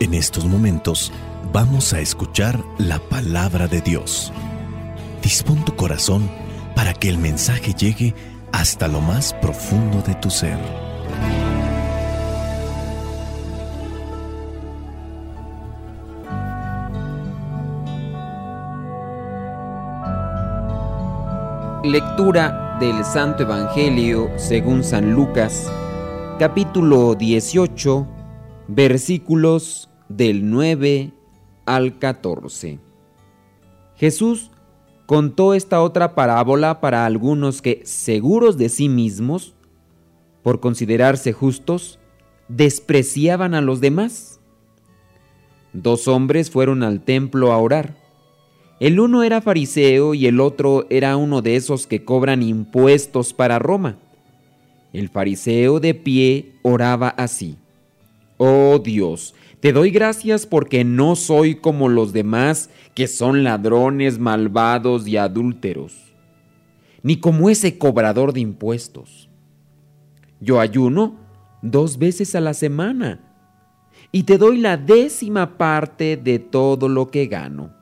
En estos momentos vamos a escuchar la palabra de Dios. Dispón tu corazón para que el mensaje llegue hasta lo más profundo de tu ser. Lectura del Santo Evangelio según San Lucas, capítulo 18, versículos del 9 al 14. Jesús contó esta otra parábola para algunos que, seguros de sí mismos, por considerarse justos, despreciaban a los demás. Dos hombres fueron al templo a orar. El uno era fariseo y el otro era uno de esos que cobran impuestos para Roma. El fariseo de pie oraba así. Oh Dios, te doy gracias porque no soy como los demás que son ladrones, malvados y adúlteros, ni como ese cobrador de impuestos. Yo ayuno dos veces a la semana y te doy la décima parte de todo lo que gano.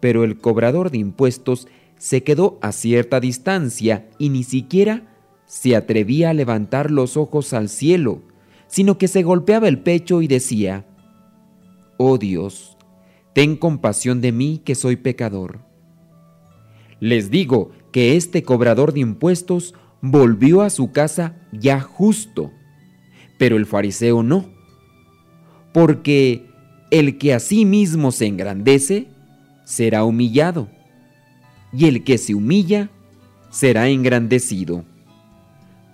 Pero el cobrador de impuestos se quedó a cierta distancia y ni siquiera se atrevía a levantar los ojos al cielo sino que se golpeaba el pecho y decía, Oh Dios, ten compasión de mí que soy pecador. Les digo que este cobrador de impuestos volvió a su casa ya justo, pero el fariseo no, porque el que a sí mismo se engrandece será humillado, y el que se humilla será engrandecido.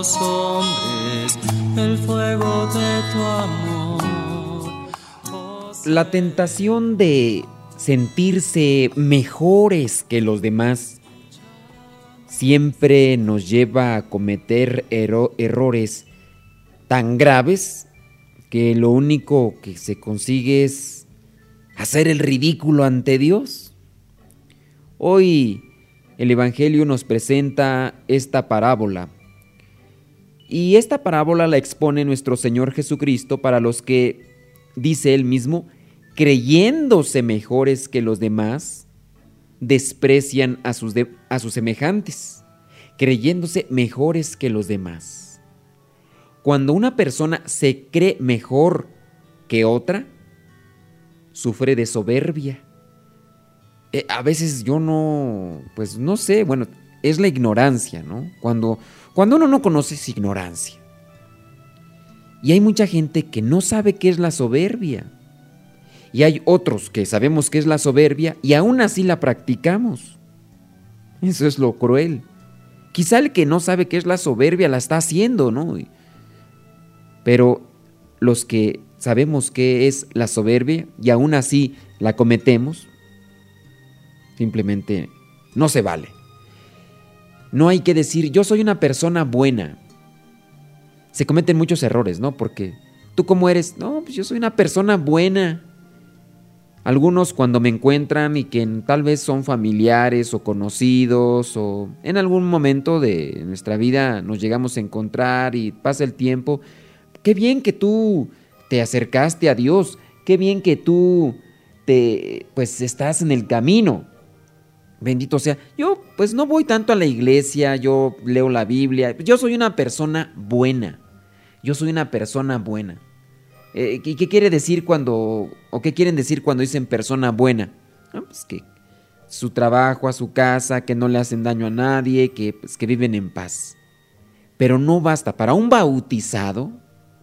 hombres el fuego de tu amor. La tentación de sentirse mejores que los demás siempre nos lleva a cometer errores tan graves que lo único que se consigue es hacer el ridículo ante Dios. Hoy el Evangelio nos presenta esta parábola. Y esta parábola la expone nuestro Señor Jesucristo para los que, dice él mismo, creyéndose mejores que los demás, desprecian a sus, a sus semejantes, creyéndose mejores que los demás. Cuando una persona se cree mejor que otra, sufre de soberbia eh, a veces yo no, pues no sé, bueno, es la ignorancia, ¿no? Cuando, cuando uno no conoce es ignorancia. Y hay mucha gente que no sabe qué es la soberbia. Y hay otros que sabemos qué es la soberbia y aún así la practicamos. Eso es lo cruel. Quizá el que no sabe qué es la soberbia la está haciendo, ¿no? Pero los que sabemos qué es la soberbia y aún así la cometemos, Simplemente no se vale. No hay que decir, yo soy una persona buena. Se cometen muchos errores, ¿no? Porque tú cómo eres, no, pues yo soy una persona buena. Algunos cuando me encuentran y que tal vez son familiares o conocidos o en algún momento de nuestra vida nos llegamos a encontrar y pasa el tiempo, qué bien que tú te acercaste a Dios, qué bien que tú te pues estás en el camino. Bendito sea. Yo pues no voy tanto a la iglesia, yo leo la Biblia. Yo soy una persona buena. Yo soy una persona buena. Eh, ¿Y qué quiere decir cuando, o qué quieren decir cuando dicen persona buena? pues que su trabajo, a su casa, que no le hacen daño a nadie, que, pues, que viven en paz. Pero no basta, para un bautizado,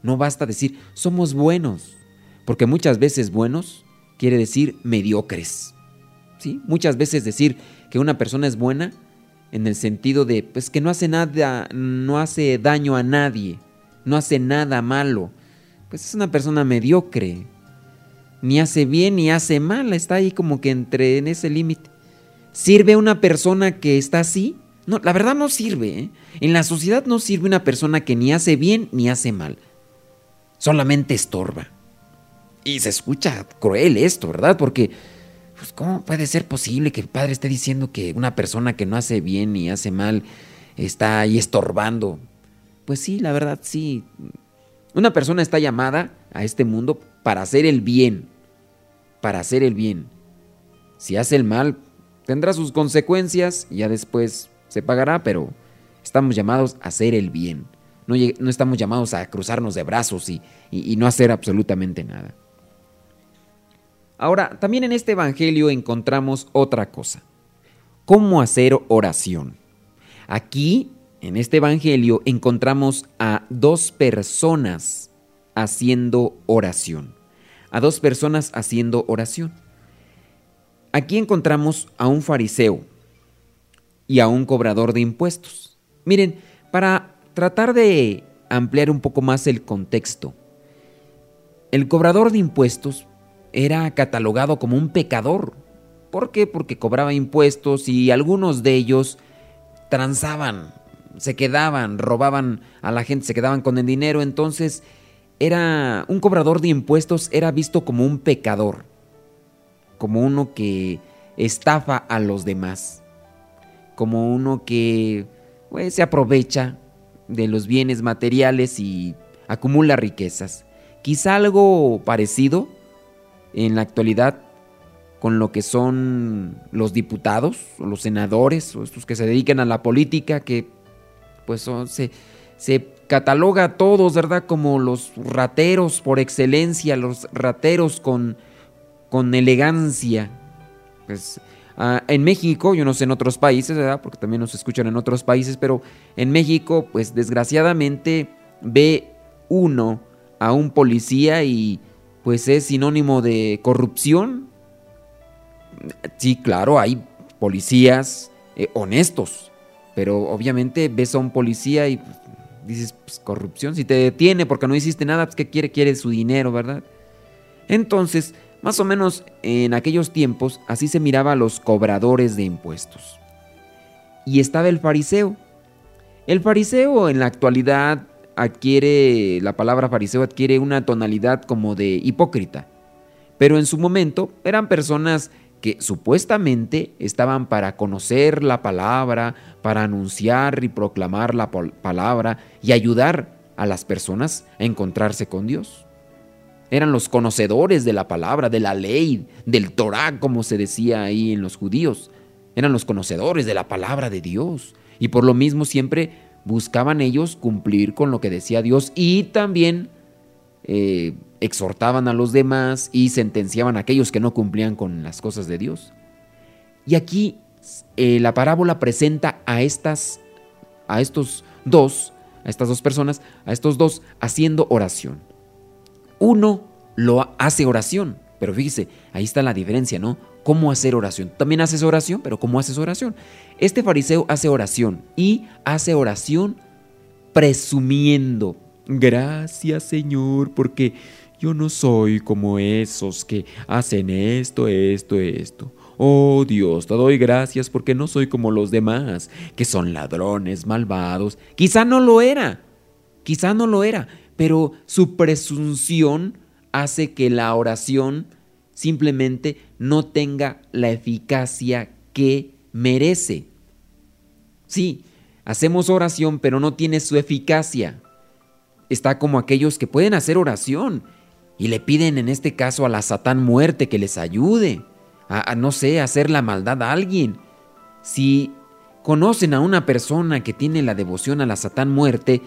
no basta decir somos buenos, porque muchas veces buenos quiere decir mediocres. ¿Sí? Muchas veces decir que una persona es buena en el sentido de pues, que no hace nada, no hace daño a nadie, no hace nada malo, pues es una persona mediocre. Ni hace bien ni hace mal, está ahí como que entre en ese límite. ¿Sirve una persona que está así? No, la verdad no sirve. ¿eh? En la sociedad no sirve una persona que ni hace bien ni hace mal. Solamente estorba. Y se escucha cruel esto, ¿verdad? Porque, pues, ¿cómo puede ser posible que el padre esté diciendo que una persona que no hace bien ni hace mal está ahí estorbando? Pues sí, la verdad sí. Una persona está llamada a este mundo para hacer el bien, para hacer el bien. Si hace el mal, tendrá sus consecuencias y ya después se pagará, pero estamos llamados a hacer el bien. No, estamos llamados a cruzarnos de brazos y, y no hacer absolutamente nada. Ahora, también en este Evangelio encontramos otra cosa. ¿Cómo hacer oración? Aquí en este Evangelio encontramos a dos personas haciendo oración. A dos personas haciendo oración. Aquí encontramos a un fariseo y a un cobrador de impuestos. Miren, para tratar de ampliar un poco más el contexto, el cobrador de impuestos era catalogado como un pecador. ¿Por qué? Porque cobraba impuestos y algunos de ellos transaban, se quedaban, robaban a la gente, se quedaban con el dinero, entonces era un cobrador de impuestos era visto como un pecador, como uno que estafa a los demás, como uno que pues, se aprovecha de los bienes materiales y acumula riquezas. Quizá algo parecido en la actualidad con lo que son los diputados o los senadores o estos que se dedican a la política que pues se, se cataloga a todos, ¿verdad? Como los rateros por excelencia, los rateros con, con elegancia. Pues ah, en México, yo no sé en otros países, ¿verdad? Porque también nos escuchan en otros países, pero en México, pues desgraciadamente ve uno a un policía y pues es sinónimo de corrupción. Sí, claro, hay policías eh, honestos, pero obviamente ves a un policía y dices, pues, corrupción, si te detiene porque no hiciste nada, pues ¿qué quiere? Quiere su dinero, ¿verdad? Entonces, más o menos en aquellos tiempos, así se miraba a los cobradores de impuestos. Y estaba el fariseo. El fariseo en la actualidad adquiere, la palabra fariseo adquiere una tonalidad como de hipócrita. Pero en su momento eran personas que supuestamente estaban para conocer la palabra, para anunciar y proclamar la palabra y ayudar a las personas a encontrarse con Dios. Eran los conocedores de la palabra, de la ley, del Torah, como se decía ahí en los judíos. Eran los conocedores de la palabra de Dios. Y por lo mismo siempre buscaban ellos cumplir con lo que decía Dios y también eh, exhortaban a los demás y sentenciaban a aquellos que no cumplían con las cosas de Dios. Y aquí eh, la parábola presenta a estas, a estos dos, a estas dos personas, a estos dos haciendo oración. Uno lo hace oración, pero fíjese, ahí está la diferencia, ¿no? ¿Cómo hacer oración? También haces oración, pero ¿cómo haces oración? Este fariseo hace oración y hace oración presumiendo. Gracias Señor, porque yo no soy como esos que hacen esto, esto, esto. Oh Dios, te doy gracias porque no soy como los demás, que son ladrones, malvados. Quizá no lo era, quizá no lo era, pero su presunción hace que la oración simplemente no tenga la eficacia que merece. Sí, hacemos oración, pero no tiene su eficacia. Está como aquellos que pueden hacer oración y le piden en este caso a la Satán muerte que les ayude, a, no sé, a hacer la maldad a alguien. Si conocen a una persona que tiene la devoción a la Satán muerte,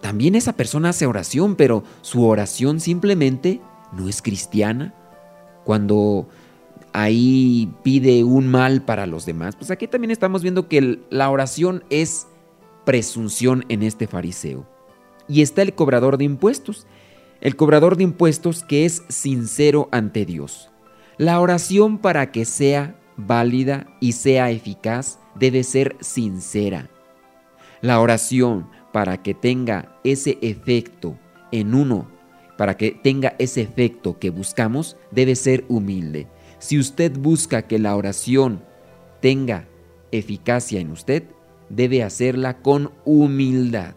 también esa persona hace oración, pero su oración simplemente no es cristiana. Cuando ahí pide un mal para los demás, pues aquí también estamos viendo que la oración es presunción en este fariseo. Y está el cobrador de impuestos, el cobrador de impuestos que es sincero ante Dios. La oración para que sea válida y sea eficaz debe ser sincera. La oración para que tenga ese efecto en uno, para que tenga ese efecto que buscamos, debe ser humilde. Si usted busca que la oración tenga eficacia en usted, debe hacerla con humildad.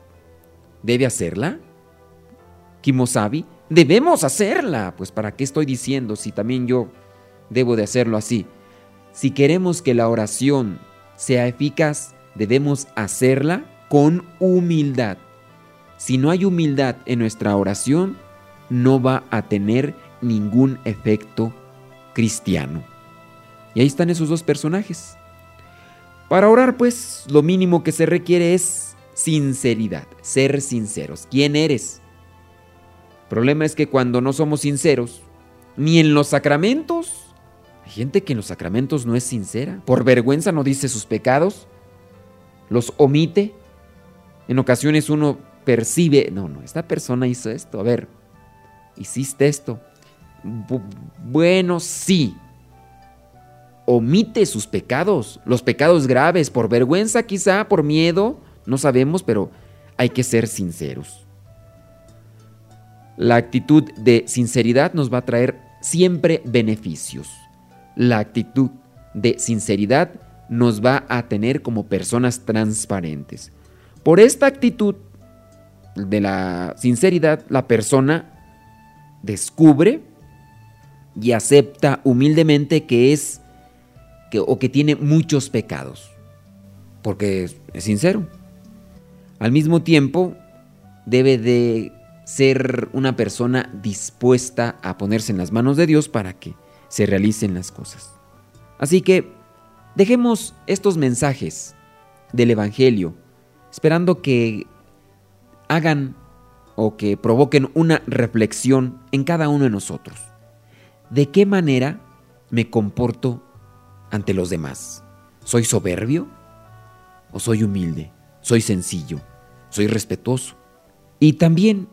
¿Debe hacerla? Kimosabi, debemos hacerla. Pues ¿para qué estoy diciendo si también yo debo de hacerlo así? Si queremos que la oración sea eficaz, debemos hacerla con humildad. Si no hay humildad en nuestra oración, no va a tener ningún efecto cristiano. Y ahí están esos dos personajes. Para orar, pues, lo mínimo que se requiere es sinceridad, ser sinceros. ¿Quién eres? El problema es que cuando no somos sinceros, ni en los sacramentos, hay gente que en los sacramentos no es sincera, por vergüenza no dice sus pecados, los omite. En ocasiones uno percibe, no, no, esta persona hizo esto, a ver, hiciste esto. bueno, sí. Omite sus pecados, los pecados graves, por vergüenza quizá, por miedo, no sabemos, pero hay que ser sinceros. La actitud de sinceridad nos va a traer siempre beneficios la actitud de sinceridad nos va a tener como personas transparentes. Por esta actitud de la sinceridad, la persona descubre y acepta humildemente que es que, o que tiene muchos pecados, porque es, es sincero. Al mismo tiempo, debe de ser una persona dispuesta a ponerse en las manos de Dios para que se realicen las cosas. Así que dejemos estos mensajes del Evangelio, esperando que hagan o que provoquen una reflexión en cada uno de nosotros. ¿De qué manera me comporto ante los demás? ¿Soy soberbio? ¿O soy humilde? ¿Soy sencillo? ¿Soy respetuoso? Y también,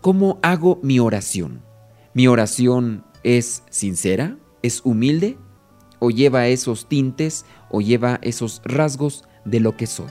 ¿cómo hago mi oración? ¿Mi oración ¿Es sincera? ¿Es humilde? ¿O lleva esos tintes o lleva esos rasgos de lo que soy?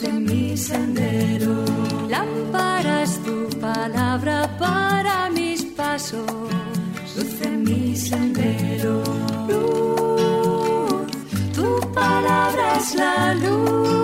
luz en mi sendero. Lámpara es tu palabra para mis pasos, luz en mi sendero. Luz, tu palabra es la luz